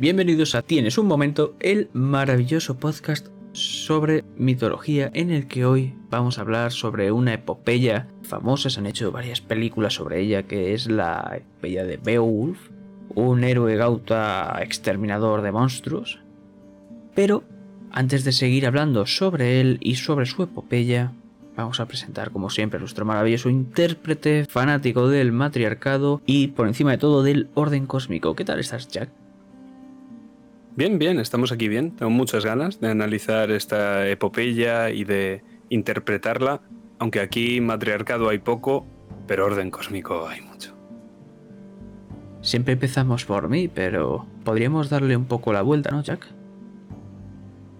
Bienvenidos a Tienes un momento, el maravilloso podcast sobre mitología en el que hoy vamos a hablar sobre una epopeya famosa, se han hecho varias películas sobre ella, que es la epopeya de Beowulf, un héroe gauta exterminador de monstruos. Pero antes de seguir hablando sobre él y sobre su epopeya, vamos a presentar como siempre a nuestro maravilloso intérprete, fanático del matriarcado y por encima de todo del orden cósmico. ¿Qué tal estás, Jack? Bien, bien, estamos aquí bien. Tengo muchas ganas de analizar esta epopeya y de interpretarla, aunque aquí matriarcado hay poco, pero orden cósmico hay mucho. Siempre empezamos por mí, pero podríamos darle un poco la vuelta, ¿no, Jack?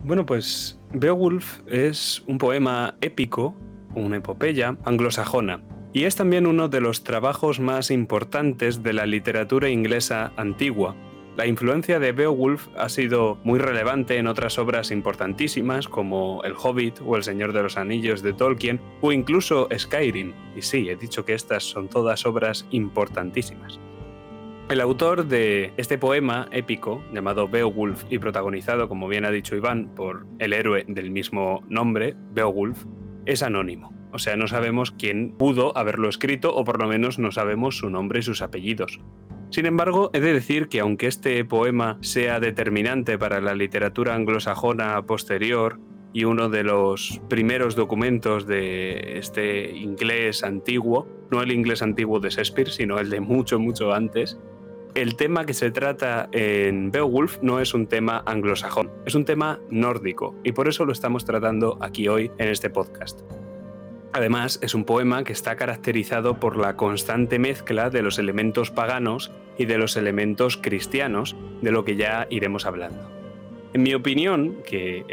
Bueno, pues Beowulf es un poema épico, una epopeya anglosajona, y es también uno de los trabajos más importantes de la literatura inglesa antigua, la influencia de Beowulf ha sido muy relevante en otras obras importantísimas como El Hobbit o El Señor de los Anillos de Tolkien o incluso Skyrim. Y sí, he dicho que estas son todas obras importantísimas. El autor de este poema épico, llamado Beowulf y protagonizado, como bien ha dicho Iván, por el héroe del mismo nombre, Beowulf, es anónimo. O sea, no sabemos quién pudo haberlo escrito o por lo menos no sabemos su nombre y sus apellidos. Sin embargo, he de decir que aunque este poema sea determinante para la literatura anglosajona posterior y uno de los primeros documentos de este inglés antiguo, no el inglés antiguo de Shakespeare, sino el de mucho, mucho antes, el tema que se trata en Beowulf no es un tema anglosajón, es un tema nórdico y por eso lo estamos tratando aquí hoy en este podcast. Además, es un poema que está caracterizado por la constante mezcla de los elementos paganos y de los elementos cristianos, de lo que ya iremos hablando. En mi opinión, que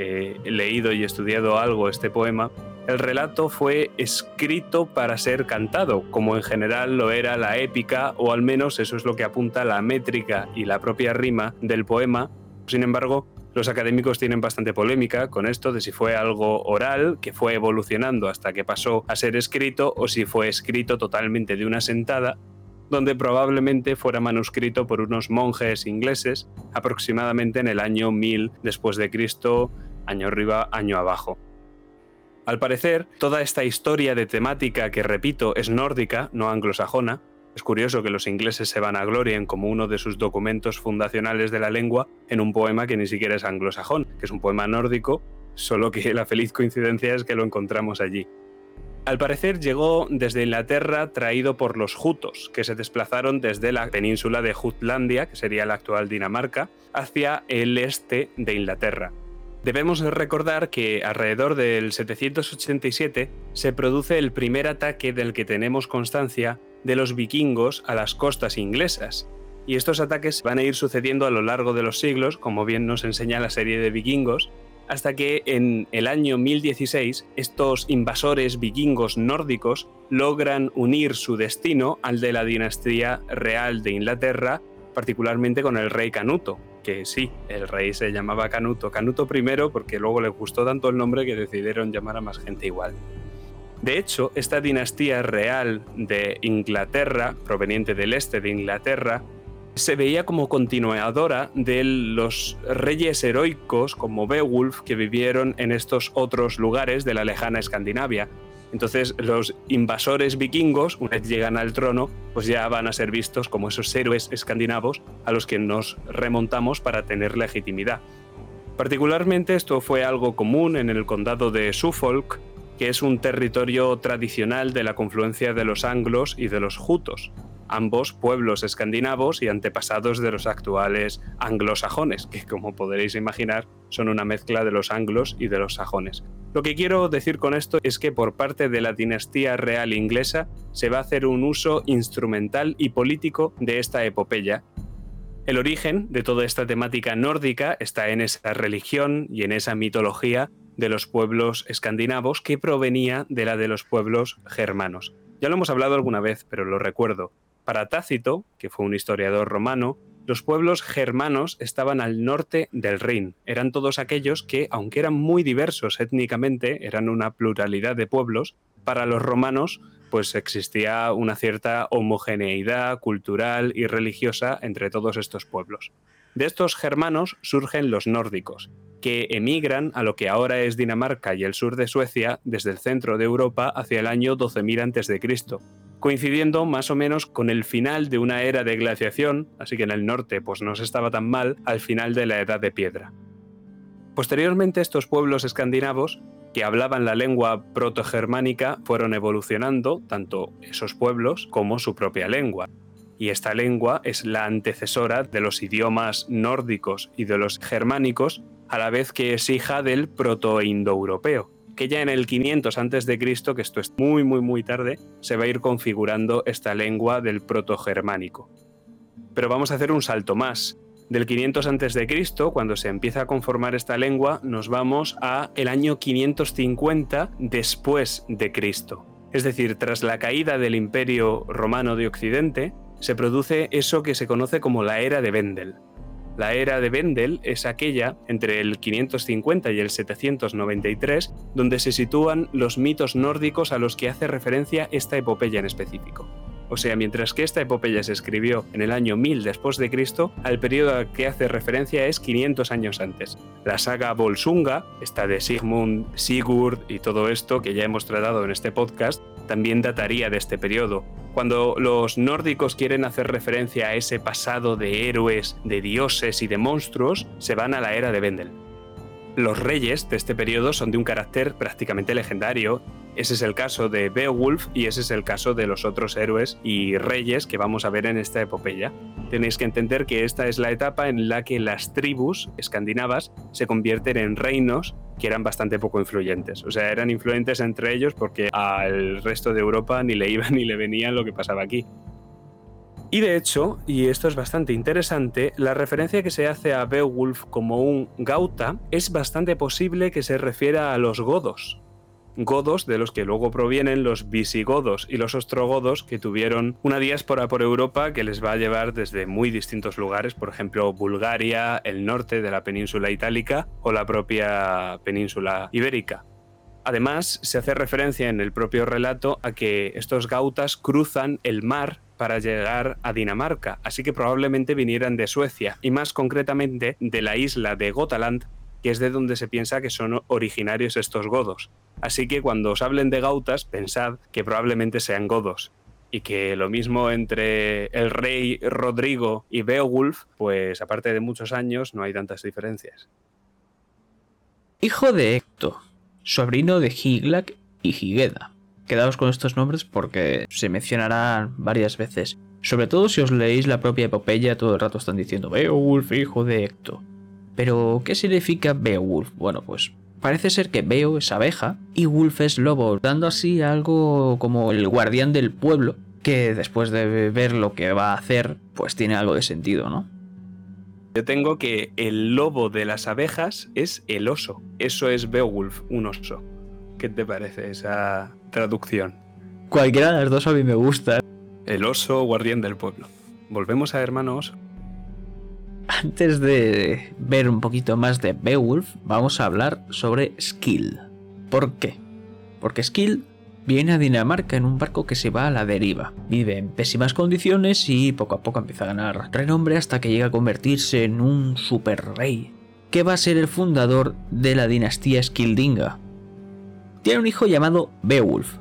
he leído y estudiado algo este poema, el relato fue escrito para ser cantado, como en general lo era la épica, o al menos eso es lo que apunta la métrica y la propia rima del poema. Sin embargo, los académicos tienen bastante polémica con esto de si fue algo oral, que fue evolucionando hasta que pasó a ser escrito, o si fue escrito totalmente de una sentada, donde probablemente fuera manuscrito por unos monjes ingleses aproximadamente en el año 1000 después de Cristo, año arriba, año abajo. Al parecer, toda esta historia de temática que repito es nórdica, no anglosajona, es curioso que los ingleses se van a glorien como uno de sus documentos fundacionales de la lengua en un poema que ni siquiera es anglosajón, que es un poema nórdico, solo que la feliz coincidencia es que lo encontramos allí. Al parecer llegó desde Inglaterra traído por los jutos, que se desplazaron desde la península de Jutlandia, que sería la actual Dinamarca, hacia el este de Inglaterra. Debemos recordar que alrededor del 787 se produce el primer ataque del que tenemos constancia de los vikingos a las costas inglesas. Y estos ataques van a ir sucediendo a lo largo de los siglos, como bien nos enseña la serie de vikingos, hasta que en el año 1016 estos invasores vikingos nórdicos logran unir su destino al de la dinastía real de Inglaterra, particularmente con el rey Canuto, que sí, el rey se llamaba Canuto, Canuto I porque luego le gustó tanto el nombre que decidieron llamar a más gente igual. De hecho, esta dinastía real de Inglaterra, proveniente del este de Inglaterra, se veía como continuadora de los reyes heroicos como Beowulf que vivieron en estos otros lugares de la lejana Escandinavia. Entonces los invasores vikingos, una vez llegan al trono, pues ya van a ser vistos como esos héroes escandinavos a los que nos remontamos para tener legitimidad. Particularmente esto fue algo común en el condado de Suffolk, que es un territorio tradicional de la confluencia de los anglos y de los jutos, ambos pueblos escandinavos y antepasados de los actuales anglosajones, que como podréis imaginar son una mezcla de los anglos y de los sajones. Lo que quiero decir con esto es que por parte de la dinastía real inglesa se va a hacer un uso instrumental y político de esta epopeya. El origen de toda esta temática nórdica está en esa religión y en esa mitología de los pueblos escandinavos que provenía de la de los pueblos germanos. Ya lo hemos hablado alguna vez, pero lo recuerdo. Para Tácito, que fue un historiador romano, los pueblos germanos estaban al norte del Rin. Eran todos aquellos que, aunque eran muy diversos étnicamente, eran una pluralidad de pueblos, para los romanos pues existía una cierta homogeneidad cultural y religiosa entre todos estos pueblos. De estos germanos surgen los nórdicos, que emigran a lo que ahora es Dinamarca y el sur de Suecia desde el centro de Europa hacia el año 12.000 a.C., coincidiendo más o menos con el final de una era de glaciación, así que en el norte pues no se estaba tan mal, al final de la Edad de Piedra. Posteriormente estos pueblos escandinavos que hablaban la lengua protogermánica fueron evolucionando, tanto esos pueblos como su propia lengua. Y esta lengua es la antecesora de los idiomas nórdicos y de los germánicos, a la vez que es hija del proto-indoeuropeo, que ya en el 500 a.C., que esto es muy muy muy tarde, se va a ir configurando esta lengua del proto-germánico. Pero vamos a hacer un salto más. Del 500 a.C., cuando se empieza a conformar esta lengua, nos vamos a el año 550 después de Cristo. Es decir, tras la caída del Imperio Romano de Occidente, se produce eso que se conoce como la era de Wendel. La era de Wendel es aquella entre el 550 y el 793 donde se sitúan los mitos nórdicos a los que hace referencia esta epopeya en específico. O sea, mientras que esta epopeya se escribió en el año 1000 después de Cristo, al periodo al que hace referencia es 500 años antes. La saga Volsunga, esta de Sigmund, Sigurd y todo esto que ya hemos tratado en este podcast, también dataría de este periodo. Cuando los nórdicos quieren hacer referencia a ese pasado de héroes, de dioses y de monstruos, se van a la era de Vendel. Los reyes de este periodo son de un carácter prácticamente legendario ese es el caso de Beowulf y ese es el caso de los otros héroes y reyes que vamos a ver en esta epopeya. Tenéis que entender que esta es la etapa en la que las tribus escandinavas se convierten en reinos que eran bastante poco influyentes. O sea, eran influyentes entre ellos porque al resto de Europa ni le iban ni le venían lo que pasaba aquí. Y de hecho, y esto es bastante interesante, la referencia que se hace a Beowulf como un Gauta es bastante posible que se refiera a los godos, godos de los que luego provienen los visigodos y los ostrogodos que tuvieron una diáspora por Europa que les va a llevar desde muy distintos lugares, por ejemplo Bulgaria, el norte de la península itálica o la propia península ibérica. Además, se hace referencia en el propio relato a que estos gautas cruzan el mar para llegar a Dinamarca, así que probablemente vinieran de Suecia, y más concretamente de la isla de Gotaland, que es de donde se piensa que son originarios estos godos. Así que cuando os hablen de gautas, pensad que probablemente sean godos. Y que lo mismo entre el rey Rodrigo y Beowulf, pues aparte de muchos años, no hay tantas diferencias. Hijo de Hecto, sobrino de Higlac y Higeda. Quedaos con estos nombres porque se mencionarán varias veces. Sobre todo si os leéis la propia epopeya, todo el rato están diciendo Beowulf, hijo de Hecto. Pero, ¿qué significa Beowulf? Bueno, pues Parece ser que Beo es abeja y Wolf es lobo, dando así algo como el guardián del pueblo, que después de ver lo que va a hacer, pues tiene algo de sentido, ¿no? Yo tengo que el lobo de las abejas es el oso. Eso es Beowulf, un oso. ¿Qué te parece esa traducción? Cualquiera de las dos a mí me gusta. El oso guardián del pueblo. Volvemos a hermano oso. Antes de ver un poquito más de Beowulf, vamos a hablar sobre Skill. ¿Por qué? Porque Skill viene a Dinamarca en un barco que se va a la deriva. Vive en pésimas condiciones y poco a poco empieza a ganar renombre hasta que llega a convertirse en un super rey, que va a ser el fundador de la dinastía Skildinga. Tiene un hijo llamado Beowulf,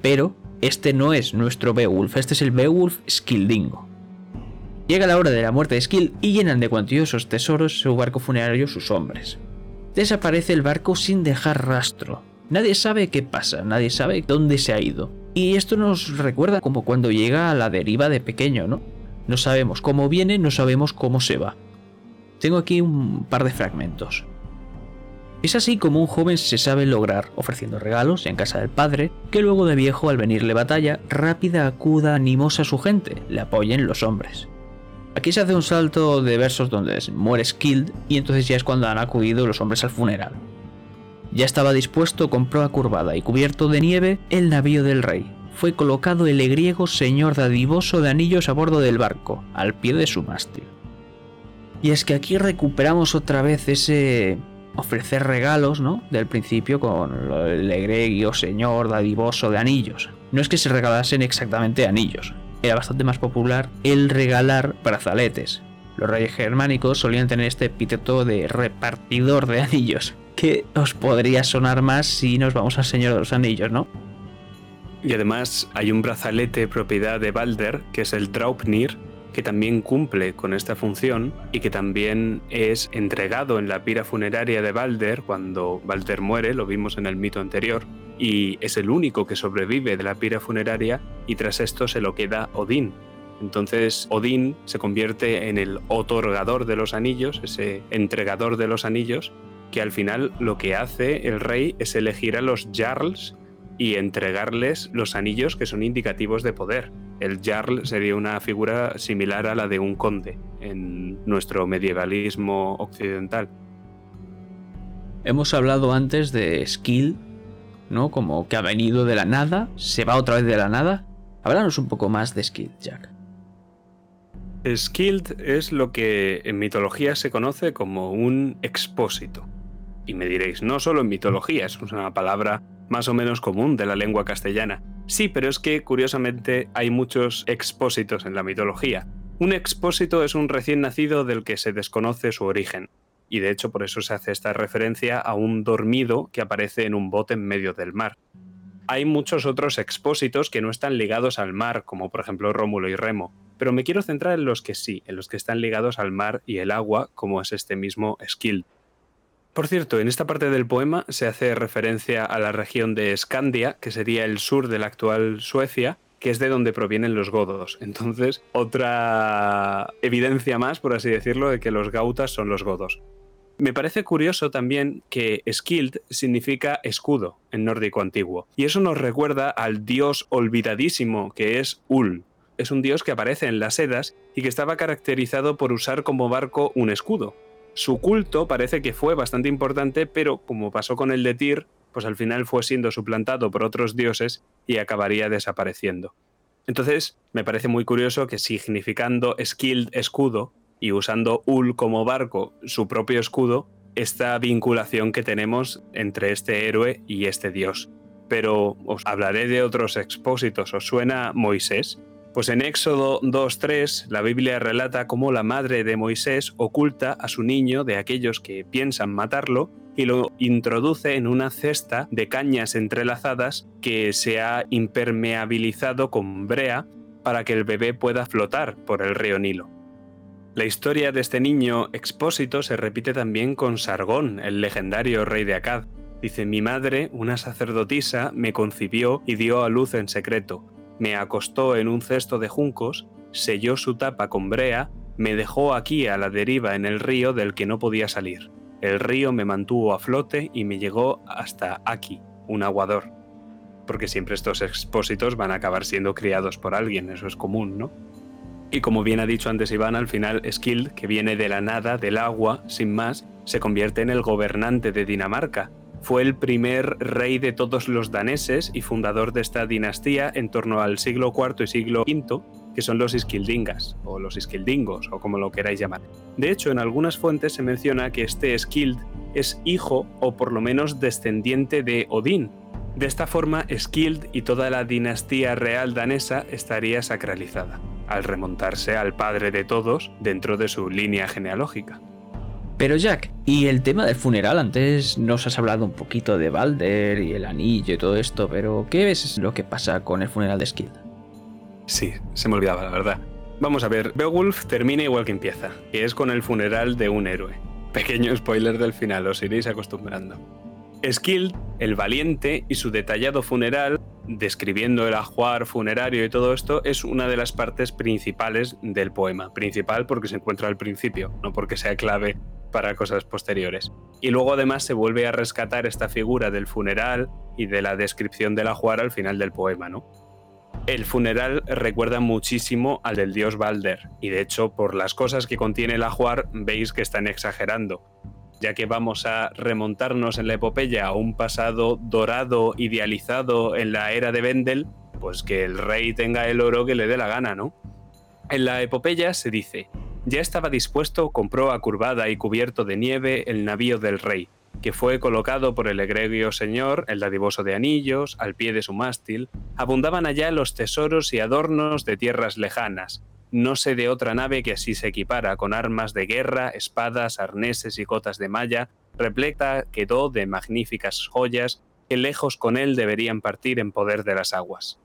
pero este no es nuestro Beowulf, este es el Beowulf Skildingo. Llega la hora de la muerte de Skill y llenan de cuantiosos tesoros su barco funerario sus hombres. Desaparece el barco sin dejar rastro. Nadie sabe qué pasa, nadie sabe dónde se ha ido. Y esto nos recuerda como cuando llega a la deriva de pequeño, ¿no? No sabemos cómo viene, no sabemos cómo se va. Tengo aquí un par de fragmentos. Es así como un joven se sabe lograr, ofreciendo regalos en casa del padre, que luego de viejo al venirle batalla, rápida acuda animosa a su gente, le apoyen los hombres. Aquí se hace un salto de versos donde muere Skild y entonces ya es cuando han acudido los hombres al funeral. Ya estaba dispuesto con proa curvada y cubierto de nieve el navío del rey. Fue colocado el griego señor dadivoso de anillos a bordo del barco, al pie de su mástil. Y es que aquí recuperamos otra vez ese ofrecer regalos, ¿no? Del principio con el egregio señor dadivoso de anillos. No es que se regalasen exactamente anillos, era bastante más popular el regalar brazaletes. Los reyes germánicos solían tener este epíteto de repartidor de anillos, que os podría sonar más si nos vamos al Señor de los Anillos, ¿no? Y además hay un brazalete propiedad de Balder, que es el Draupnir, que también cumple con esta función y que también es entregado en la pira funeraria de Balder cuando Balder muere, lo vimos en el mito anterior, y es el único que sobrevive de la pira funeraria y tras esto se lo queda Odín. Entonces Odín se convierte en el otorgador de los anillos, ese entregador de los anillos, que al final lo que hace el rey es elegir a los jarls y entregarles los anillos que son indicativos de poder. El Jarl sería una figura similar a la de un conde en nuestro medievalismo occidental. Hemos hablado antes de Skill, ¿no? Como que ha venido de la nada, se va otra vez de la nada. Háblanos un poco más de Skill, Jack. Skilled es lo que en mitología se conoce como un expósito. Y me diréis, no solo en mitología, es una palabra más o menos común de la lengua castellana. Sí, pero es que curiosamente hay muchos expósitos en la mitología. Un expósito es un recién nacido del que se desconoce su origen. Y de hecho por eso se hace esta referencia a un dormido que aparece en un bote en medio del mar. Hay muchos otros expósitos que no están ligados al mar, como por ejemplo Rómulo y Remo, pero me quiero centrar en los que sí, en los que están ligados al mar y el agua, como es este mismo Skill. Por cierto, en esta parte del poema se hace referencia a la región de Escandia, que sería el sur de la actual Suecia, que es de donde provienen los godos. Entonces, otra evidencia más, por así decirlo, de que los gautas son los godos. Me parece curioso también que Skild significa escudo en nórdico antiguo, y eso nos recuerda al dios olvidadísimo que es Ul. Es un dios que aparece en las Edas y que estaba caracterizado por usar como barco un escudo, su culto parece que fue bastante importante, pero como pasó con el de Tyr, pues al final fue siendo suplantado por otros dioses y acabaría desapareciendo. Entonces, me parece muy curioso que significando skilled escudo y usando Ul como barco, su propio escudo, esta vinculación que tenemos entre este héroe y este dios. Pero os hablaré de otros expósitos. ¿Os suena Moisés? Pues en Éxodo 2.3 la Biblia relata cómo la madre de Moisés oculta a su niño de aquellos que piensan matarlo y lo introduce en una cesta de cañas entrelazadas que se ha impermeabilizado con brea para que el bebé pueda flotar por el río Nilo. La historia de este niño expósito se repite también con Sargón, el legendario rey de Akkad. Dice, mi madre, una sacerdotisa, me concibió y dio a luz en secreto me acostó en un cesto de juncos, selló su tapa con brea, me dejó aquí a la deriva en el río del que no podía salir. El río me mantuvo a flote y me llegó hasta aquí, un aguador. Porque siempre estos expósitos van a acabar siendo criados por alguien, eso es común, ¿no? Y como bien ha dicho antes Iván, al final Skild, que viene de la nada, del agua, sin más, se convierte en el gobernante de Dinamarca, fue el primer rey de todos los daneses y fundador de esta dinastía en torno al siglo IV y siglo V, que son los Iskildingas, o los Iskildingos, o como lo queráis llamar. De hecho, en algunas fuentes se menciona que este Skild es hijo o por lo menos descendiente de Odín. De esta forma, Skild y toda la dinastía real danesa estaría sacralizada, al remontarse al padre de todos dentro de su línea genealógica. Pero Jack, y el tema del funeral, antes nos has hablado un poquito de Balder y el anillo y todo esto, pero ¿qué es lo que pasa con el funeral de Skild? Sí, se me olvidaba, la verdad. Vamos a ver, Beowulf termina igual que empieza, que es con el funeral de un héroe. Pequeño spoiler del final, os iréis acostumbrando. Skild, el valiente y su detallado funeral, describiendo el ajuar funerario y todo esto, es una de las partes principales del poema. Principal porque se encuentra al principio, no porque sea clave para cosas posteriores. Y luego además se vuelve a rescatar esta figura del funeral y de la descripción del ajuar al final del poema, ¿no? El funeral recuerda muchísimo al del dios Balder, y de hecho por las cosas que contiene el ajuar veis que están exagerando, ya que vamos a remontarnos en la epopeya a un pasado dorado, idealizado en la era de Vendel, pues que el rey tenga el oro que le dé la gana, ¿no? En la epopeya se dice, ya estaba dispuesto con proa curvada y cubierto de nieve el navío del rey, que fue colocado por el egregio señor, el dadivoso de anillos, al pie de su mástil. Abundaban allá los tesoros y adornos de tierras lejanas. No sé de otra nave que así se equipara, con armas de guerra, espadas, arneses y cotas de malla, repleta quedó de magníficas joyas que lejos con él deberían partir en poder de las aguas.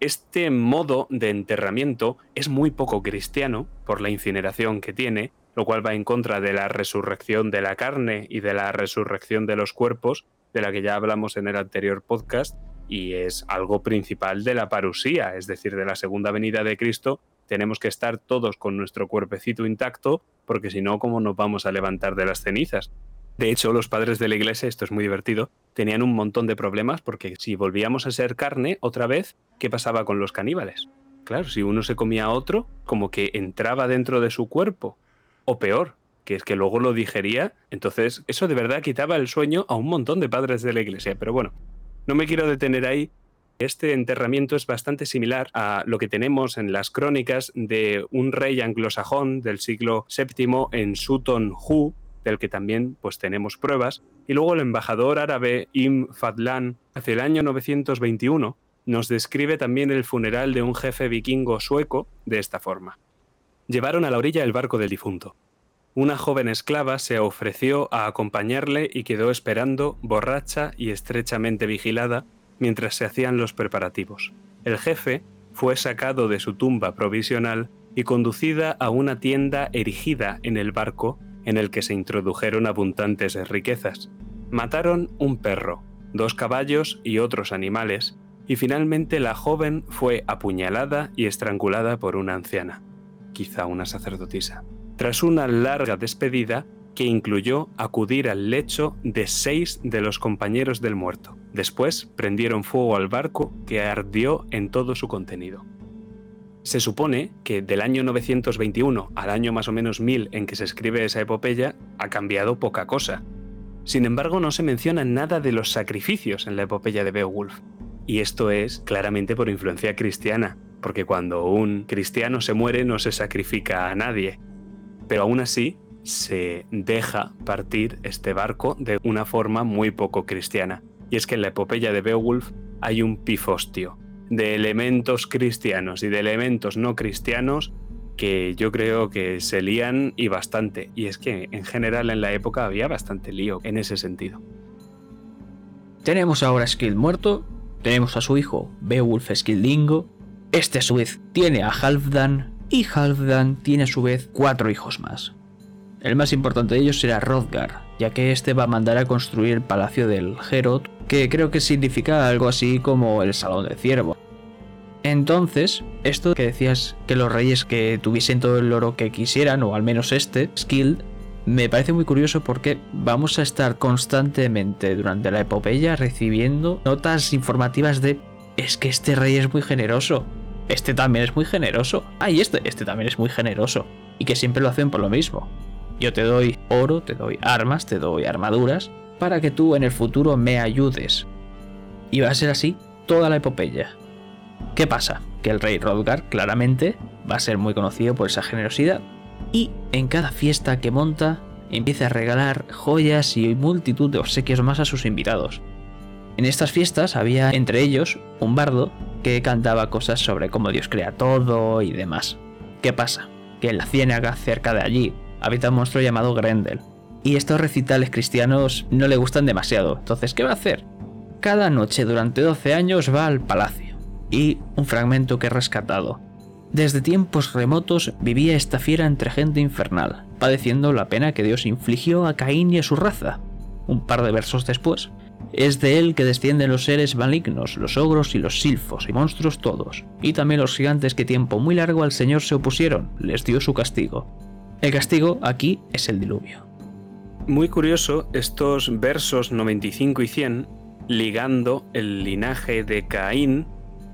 Este modo de enterramiento es muy poco cristiano por la incineración que tiene, lo cual va en contra de la resurrección de la carne y de la resurrección de los cuerpos, de la que ya hablamos en el anterior podcast, y es algo principal de la parusía, es decir, de la segunda venida de Cristo, tenemos que estar todos con nuestro cuerpecito intacto, porque si no, ¿cómo nos vamos a levantar de las cenizas? De hecho, los padres de la iglesia, esto es muy divertido, tenían un montón de problemas porque si volvíamos a ser carne otra vez, ¿qué pasaba con los caníbales? Claro, si uno se comía a otro, como que entraba dentro de su cuerpo. O peor, que es que luego lo digería. Entonces, eso de verdad quitaba el sueño a un montón de padres de la iglesia. Pero bueno, no me quiero detener ahí. Este enterramiento es bastante similar a lo que tenemos en las crónicas de un rey anglosajón del siglo VII en Sutton Hoo, del que también pues tenemos pruebas, y luego el embajador árabe Im Fadlan, hacia el año 921, nos describe también el funeral de un jefe vikingo sueco de esta forma. Llevaron a la orilla el barco del difunto. Una joven esclava se ofreció a acompañarle y quedó esperando, borracha y estrechamente vigilada, mientras se hacían los preparativos. El jefe fue sacado de su tumba provisional y conducida a una tienda erigida en el barco en el que se introdujeron abundantes riquezas. Mataron un perro, dos caballos y otros animales, y finalmente la joven fue apuñalada y estrangulada por una anciana, quizá una sacerdotisa, tras una larga despedida que incluyó acudir al lecho de seis de los compañeros del muerto. Después prendieron fuego al barco que ardió en todo su contenido. Se supone que del año 921 al año más o menos 1000 en que se escribe esa epopeya ha cambiado poca cosa. Sin embargo, no se menciona nada de los sacrificios en la epopeya de Beowulf. Y esto es claramente por influencia cristiana, porque cuando un cristiano se muere no se sacrifica a nadie. Pero aún así, se deja partir este barco de una forma muy poco cristiana. Y es que en la epopeya de Beowulf hay un pifostio, de elementos cristianos y de elementos no cristianos que yo creo que se lían y bastante. Y es que en general en la época había bastante lío en ese sentido. Tenemos ahora a muerto, tenemos a su hijo Beowulf Skildingo, este a su vez tiene a Halfdan y Halfdan tiene a su vez cuatro hijos más. El más importante de ellos será Hrothgar, ya que este va a mandar a construir el palacio del Herod, que creo que significa algo así como el Salón del Ciervo. Entonces, esto que decías que los reyes que tuviesen todo el oro que quisieran, o al menos este, Skill, me parece muy curioso porque vamos a estar constantemente durante la epopeya recibiendo notas informativas de es que este rey es muy generoso, este también es muy generoso, ah, y este, este también es muy generoso, y que siempre lo hacen por lo mismo. Yo te doy oro, te doy armas, te doy armaduras, para que tú en el futuro me ayudes. Y va a ser así toda la epopeya. ¿Qué pasa? Que el rey Rodgar claramente va a ser muy conocido por esa generosidad. Y en cada fiesta que monta empieza a regalar joyas y multitud de obsequios más a sus invitados. En estas fiestas había entre ellos un bardo que cantaba cosas sobre cómo Dios crea todo y demás. ¿Qué pasa? Que en la ciénaga cerca de allí habita un monstruo llamado Grendel. Y estos recitales cristianos no le gustan demasiado. Entonces, ¿qué va a hacer? Cada noche durante 12 años va al palacio. Y un fragmento que he rescatado. Desde tiempos remotos vivía esta fiera entre gente infernal, padeciendo la pena que Dios infligió a Caín y a su raza. Un par de versos después, es de él que descienden los seres malignos, los ogros y los silfos y monstruos todos, y también los gigantes que tiempo muy largo al Señor se opusieron, les dio su castigo. El castigo aquí es el diluvio. Muy curioso estos versos 95 y 100 ligando el linaje de Caín,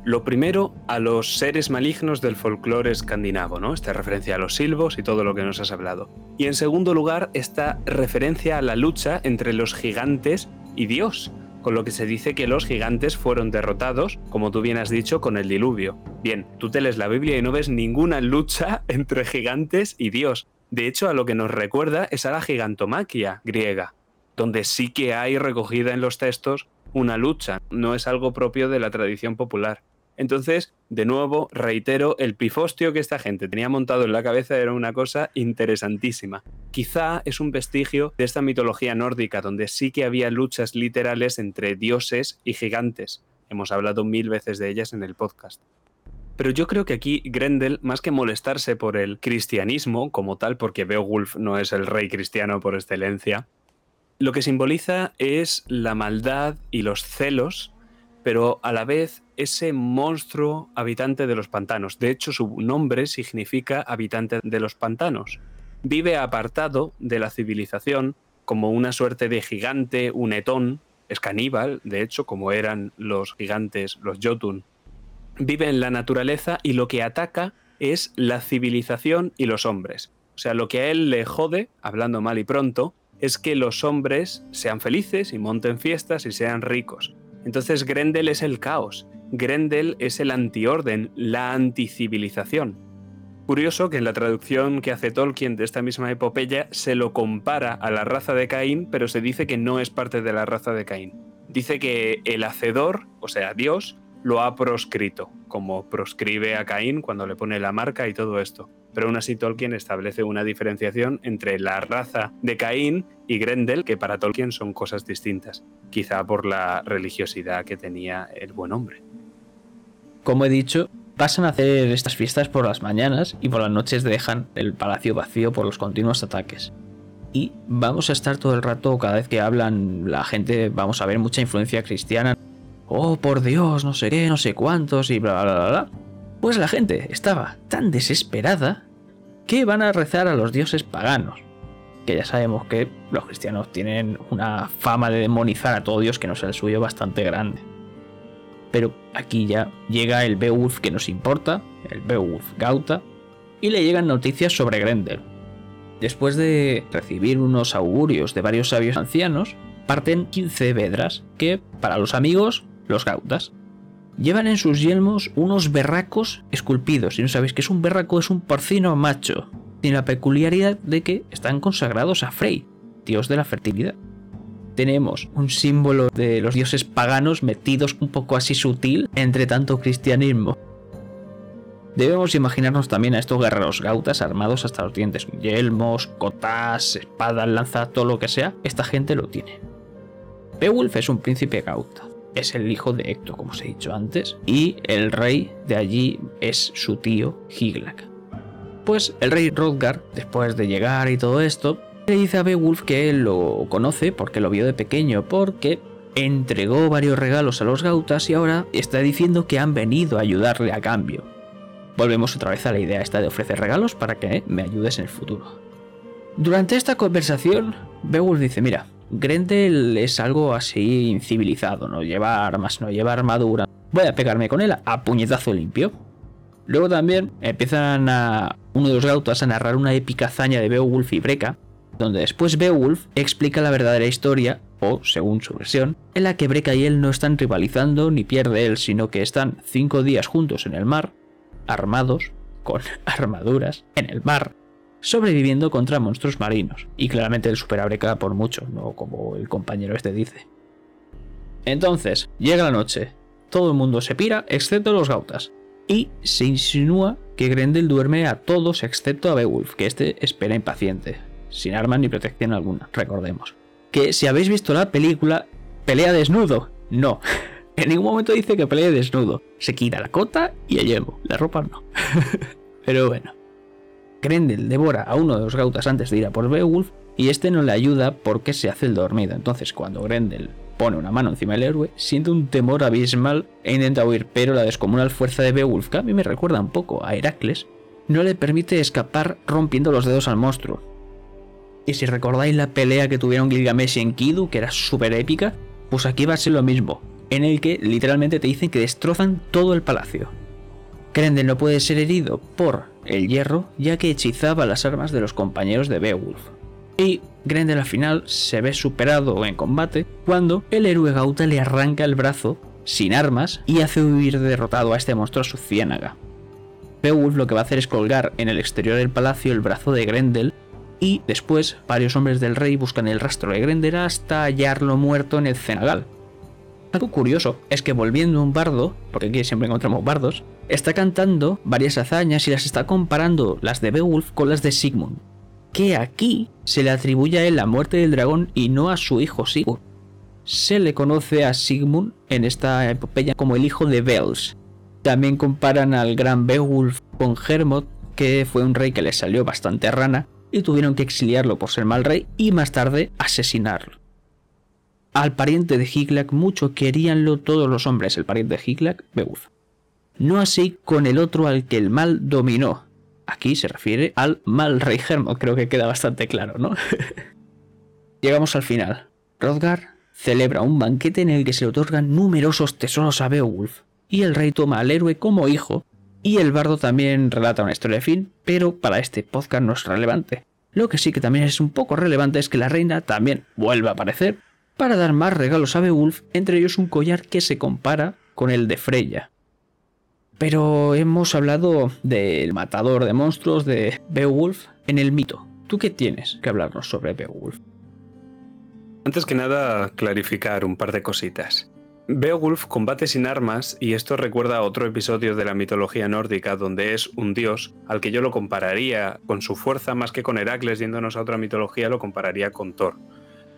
lo primero a los seres malignos del folclore escandinavo, ¿no? Esta referencia a los silbos y todo lo que nos has hablado. Y en segundo lugar, esta referencia a la lucha entre los gigantes y Dios, con lo que se dice que los gigantes fueron derrotados, como tú bien has dicho, con el diluvio. Bien, tú te lees la Biblia y no ves ninguna lucha entre gigantes y Dios. De hecho, a lo que nos recuerda es a la gigantomaquia griega, donde sí que hay recogida en los textos una lucha, no es algo propio de la tradición popular. Entonces, de nuevo, reitero, el pifostio que esta gente tenía montado en la cabeza era una cosa interesantísima. Quizá es un vestigio de esta mitología nórdica, donde sí que había luchas literales entre dioses y gigantes. Hemos hablado mil veces de ellas en el podcast. Pero yo creo que aquí Grendel, más que molestarse por el cristianismo como tal, porque Beowulf no es el rey cristiano por excelencia, lo que simboliza es la maldad y los celos, pero a la vez ese monstruo habitante de los pantanos. De hecho, su nombre significa habitante de los pantanos. Vive apartado de la civilización como una suerte de gigante, un etón, es caníbal, de hecho, como eran los gigantes, los Jotun. Vive en la naturaleza y lo que ataca es la civilización y los hombres. O sea, lo que a él le jode, hablando mal y pronto, es que los hombres sean felices y monten fiestas y sean ricos. Entonces Grendel es el caos, Grendel es el antiorden, la anticivilización. Curioso que en la traducción que hace Tolkien de esta misma epopeya se lo compara a la raza de Caín, pero se dice que no es parte de la raza de Caín. Dice que el hacedor, o sea, Dios, lo ha proscrito, como proscribe a Caín cuando le pone la marca y todo esto. Pero aún así Tolkien establece una diferenciación entre la raza de Caín y Grendel, que para Tolkien son cosas distintas, quizá por la religiosidad que tenía el buen hombre. Como he dicho, pasan a hacer estas fiestas por las mañanas y por las noches dejan el palacio vacío por los continuos ataques. Y vamos a estar todo el rato, cada vez que hablan la gente, vamos a ver mucha influencia cristiana oh por Dios, no sé qué, no sé cuántos y bla, bla, bla, bla. Pues la gente estaba tan desesperada que van a rezar a los dioses paganos. Que ya sabemos que los cristianos tienen una fama de demonizar a todo dios que no sea el suyo bastante grande. Pero aquí ya llega el Beowulf que nos importa, el Beowulf Gauta, y le llegan noticias sobre Grendel. Después de recibir unos augurios de varios sabios ancianos, parten 15 vedras, que para los amigos los gautas, llevan en sus yelmos unos berracos esculpidos. Si no sabéis que es un berraco, es un porcino macho. Tiene la peculiaridad de que están consagrados a Frey, dios de la fertilidad. Tenemos un símbolo de los dioses paganos metidos un poco así sutil entre tanto cristianismo. Debemos imaginarnos también a estos guerreros gautas armados hasta los dientes, yelmos, cotas, espadas, lanzas, todo lo que sea. Esta gente lo tiene. Beowulf es un príncipe gauta es el hijo de Hector, como os he dicho antes, y el rey de allí es su tío Higlac. Pues el rey Rodgar, después de llegar y todo esto, le dice a Beowulf que él lo conoce porque lo vio de pequeño, porque entregó varios regalos a los gautas y ahora está diciendo que han venido a ayudarle a cambio. Volvemos otra vez a la idea esta de ofrecer regalos para que me ayudes en el futuro. Durante esta conversación, Beowulf dice, mira, Grendel es algo así incivilizado, no lleva armas, no lleva armadura. Voy a pegarme con él a puñetazo limpio. Luego también empiezan a uno de los gautas a narrar una épica hazaña de Beowulf y Breca, donde después Beowulf explica la verdadera historia, o según su versión, en la que Breca y él no están rivalizando ni pierde él, sino que están cinco días juntos en el mar, armados, con armaduras, en el mar, sobreviviendo contra monstruos marinos. Y claramente él supera a Breca por mucho, no como el compañero este dice. Entonces, llega la noche, todo el mundo se pira, excepto los gautas. Y se insinúa que Grendel duerme a todos excepto a Beowulf, que este espera impaciente, sin armas ni protección alguna, recordemos. Que si habéis visto la película, pelea desnudo. No. En ningún momento dice que pelea desnudo. Se quita la cota y el yelmo. La ropa no. Pero bueno. Grendel devora a uno de los gautas antes de ir a por Beowulf y este no le ayuda porque se hace el dormido. Entonces cuando Grendel pone una mano encima del héroe, siente un temor abismal e intenta huir, pero la descomunal fuerza de Beowulf, que a mí me recuerda un poco a Heracles, no le permite escapar rompiendo los dedos al monstruo. Y si recordáis la pelea que tuvieron Gilgamesh y Enkidu, que era súper épica, pues aquí va a ser lo mismo, en el que literalmente te dicen que destrozan todo el palacio. Grendel no puede ser herido por el hierro, ya que hechizaba las armas de los compañeros de Beowulf. Y Grendel al final se ve superado en combate cuando el héroe Gauta le arranca el brazo sin armas y hace huir derrotado a este monstruo a su ciénaga. Beowulf lo que va a hacer es colgar en el exterior del palacio el brazo de Grendel y después varios hombres del rey buscan el rastro de Grendel hasta hallarlo muerto en el cenagal. Algo curioso es que volviendo un bardo, porque aquí siempre encontramos bardos, está cantando varias hazañas y las está comparando las de Beowulf con las de Sigmund. Que aquí se le atribuye a él la muerte del dragón y no a su hijo Sigurd. Se le conoce a Sigmund en esta epopeya como el hijo de Bels. También comparan al gran Beowulf con Hermod, que fue un rey que le salió bastante rana y tuvieron que exiliarlo por ser mal rey y más tarde asesinarlo. Al pariente de Higlac mucho queríanlo todos los hombres, el pariente de Higlac, Beowulf. No así con el otro al que el mal dominó. Aquí se refiere al mal rey Hermod, creo que queda bastante claro, ¿no? Llegamos al final. Rodgar celebra un banquete en el que se le otorgan numerosos tesoros a Beowulf, y el rey toma al héroe como hijo, y el bardo también relata una historia de fin, pero para este podcast no es relevante. Lo que sí que también es un poco relevante es que la reina también vuelve a aparecer para dar más regalos a Beowulf, entre ellos un collar que se compara con el de Freya. Pero hemos hablado del matador de monstruos de Beowulf en el mito. ¿Tú qué tienes que hablarnos sobre Beowulf? Antes que nada, clarificar un par de cositas. Beowulf combate sin armas y esto recuerda a otro episodio de la mitología nórdica donde es un dios al que yo lo compararía con su fuerza más que con Heracles yéndonos a otra mitología lo compararía con Thor.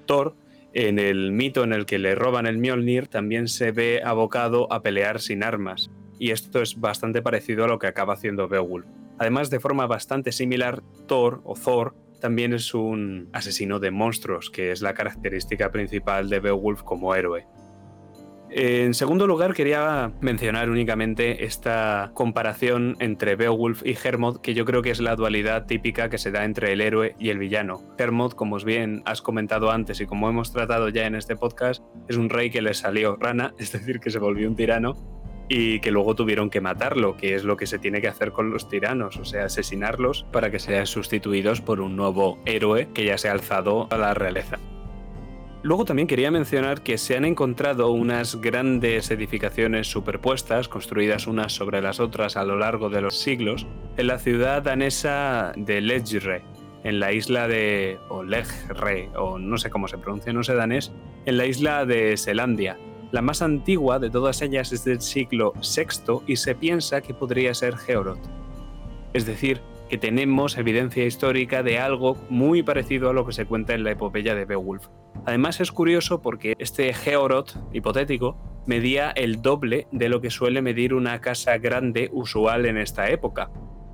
Thor en el mito en el que le roban el Mjolnir también se ve abocado a pelear sin armas y esto es bastante parecido a lo que acaba haciendo Beowulf. Además, de forma bastante similar, Thor o Thor también es un asesino de monstruos, que es la característica principal de Beowulf como héroe. En segundo lugar, quería mencionar únicamente esta comparación entre Beowulf y Hermod, que yo creo que es la dualidad típica que se da entre el héroe y el villano. Hermod, como bien has comentado antes y como hemos tratado ya en este podcast, es un rey que le salió rana, es decir, que se volvió un tirano y que luego tuvieron que matarlo, que es lo que se tiene que hacer con los tiranos, o sea, asesinarlos para que sean sustituidos por un nuevo héroe que ya se ha alzado a la realeza. Luego también quería mencionar que se han encontrado unas grandes edificaciones superpuestas, construidas unas sobre las otras a lo largo de los siglos, en la ciudad danesa de Legre, en la isla de o Legre, o no sé cómo se pronuncia, no sé danés, en la isla de Selandia, la más antigua de todas ellas es del siglo VI y se piensa que podría ser Georot. Es decir, que tenemos evidencia histórica de algo muy parecido a lo que se cuenta en la epopeya de Beowulf. Además es curioso porque este Georot hipotético medía el doble de lo que suele medir una casa grande usual en esta época.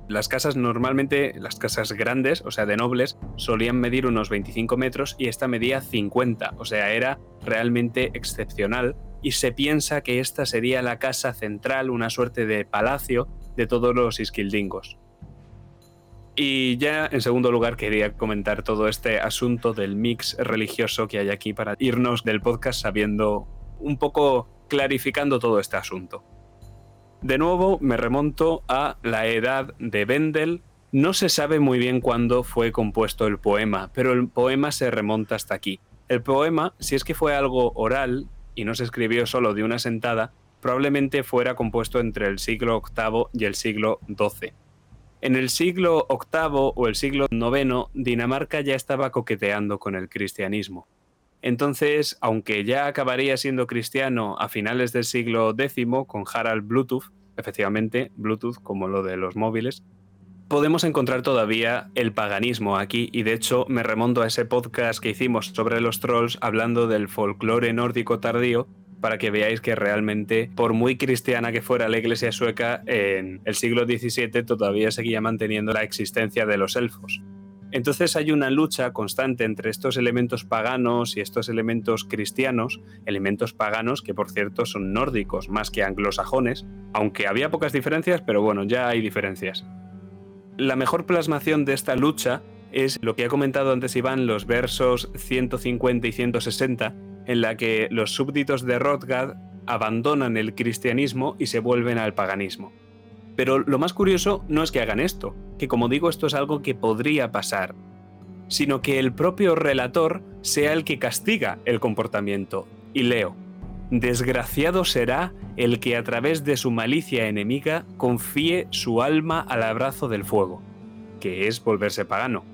Las casas normalmente, las casas grandes, o sea, de nobles, solían medir unos 25 metros y esta medía 50, o sea, era realmente excepcional y se piensa que esta sería la casa central, una suerte de palacio de todos los isquildingos. Y ya en segundo lugar quería comentar todo este asunto del mix religioso que hay aquí para irnos del podcast sabiendo un poco clarificando todo este asunto. De nuevo me remonto a la edad de Bendel. No se sabe muy bien cuándo fue compuesto el poema, pero el poema se remonta hasta aquí. El poema, si es que fue algo oral y no se escribió solo de una sentada, probablemente fuera compuesto entre el siglo VIII y el siglo XII. En el siglo VIII o el siglo IX, Dinamarca ya estaba coqueteando con el cristianismo. Entonces, aunque ya acabaría siendo cristiano a finales del siglo X con Harald Bluetooth, efectivamente, Bluetooth como lo de los móviles, podemos encontrar todavía el paganismo aquí y de hecho me remonto a ese podcast que hicimos sobre los trolls hablando del folclore nórdico tardío para que veáis que realmente, por muy cristiana que fuera la iglesia sueca, en el siglo XVII todavía seguía manteniendo la existencia de los elfos. Entonces hay una lucha constante entre estos elementos paganos y estos elementos cristianos, elementos paganos que por cierto son nórdicos más que anglosajones, aunque había pocas diferencias, pero bueno, ya hay diferencias. La mejor plasmación de esta lucha es lo que ha comentado antes Iván, los versos 150 y 160, en la que los súbditos de Rodgad abandonan el cristianismo y se vuelven al paganismo. Pero lo más curioso no es que hagan esto, que como digo esto es algo que podría pasar, sino que el propio relator sea el que castiga el comportamiento. Y leo, desgraciado será el que a través de su malicia enemiga confíe su alma al abrazo del fuego, que es volverse pagano,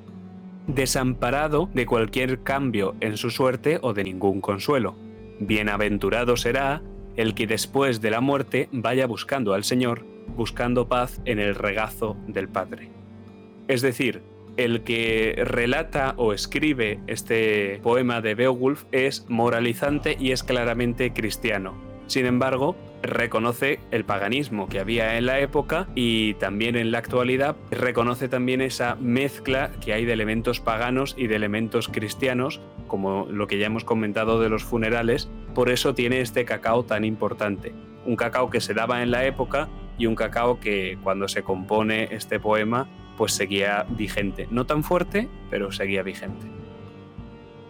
desamparado de cualquier cambio en su suerte o de ningún consuelo. Bienaventurado será el que después de la muerte vaya buscando al Señor, buscando paz en el regazo del Padre. Es decir, el que relata o escribe este poema de Beowulf es moralizante y es claramente cristiano. Sin embargo, reconoce el paganismo que había en la época y también en la actualidad reconoce también esa mezcla que hay de elementos paganos y de elementos cristianos, como lo que ya hemos comentado de los funerales, por eso tiene este cacao tan importante. Un cacao que se daba en la época y un cacao que cuando se compone este poema pues seguía vigente. No tan fuerte, pero seguía vigente.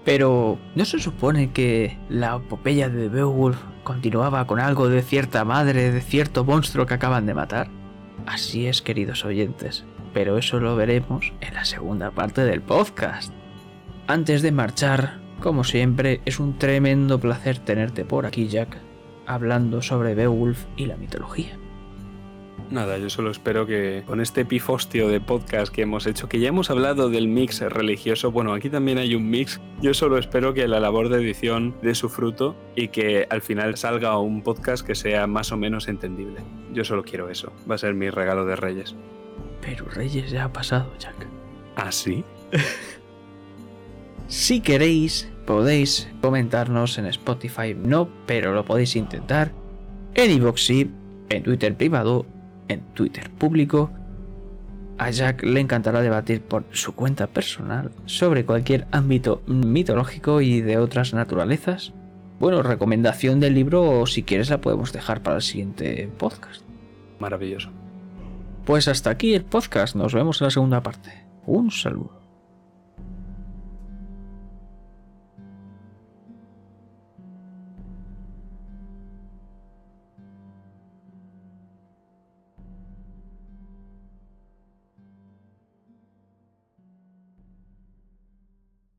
Pero, ¿no se supone que la epopeya de Beowulf continuaba con algo de cierta madre, de cierto monstruo que acaban de matar? Así es, queridos oyentes, pero eso lo veremos en la segunda parte del podcast. Antes de marchar, como siempre, es un tremendo placer tenerte por aquí, Jack, hablando sobre Beowulf y la mitología. Nada, yo solo espero que con este pifostio de podcast que hemos hecho, que ya hemos hablado del mix religioso, bueno, aquí también hay un mix, yo solo espero que la labor de edición dé su fruto y que al final salga un podcast que sea más o menos entendible. Yo solo quiero eso, va a ser mi regalo de Reyes. Pero Reyes ya ha pasado, Jack. ¿Ah, sí? si queréis, podéis comentarnos en Spotify, no, pero lo podéis intentar. En iVoox en Twitter privado en Twitter público. A Jack le encantará debatir por su cuenta personal sobre cualquier ámbito mitológico y de otras naturalezas. Bueno, recomendación del libro o si quieres la podemos dejar para el siguiente podcast. Maravilloso. Pues hasta aquí el podcast, nos vemos en la segunda parte. Un saludo.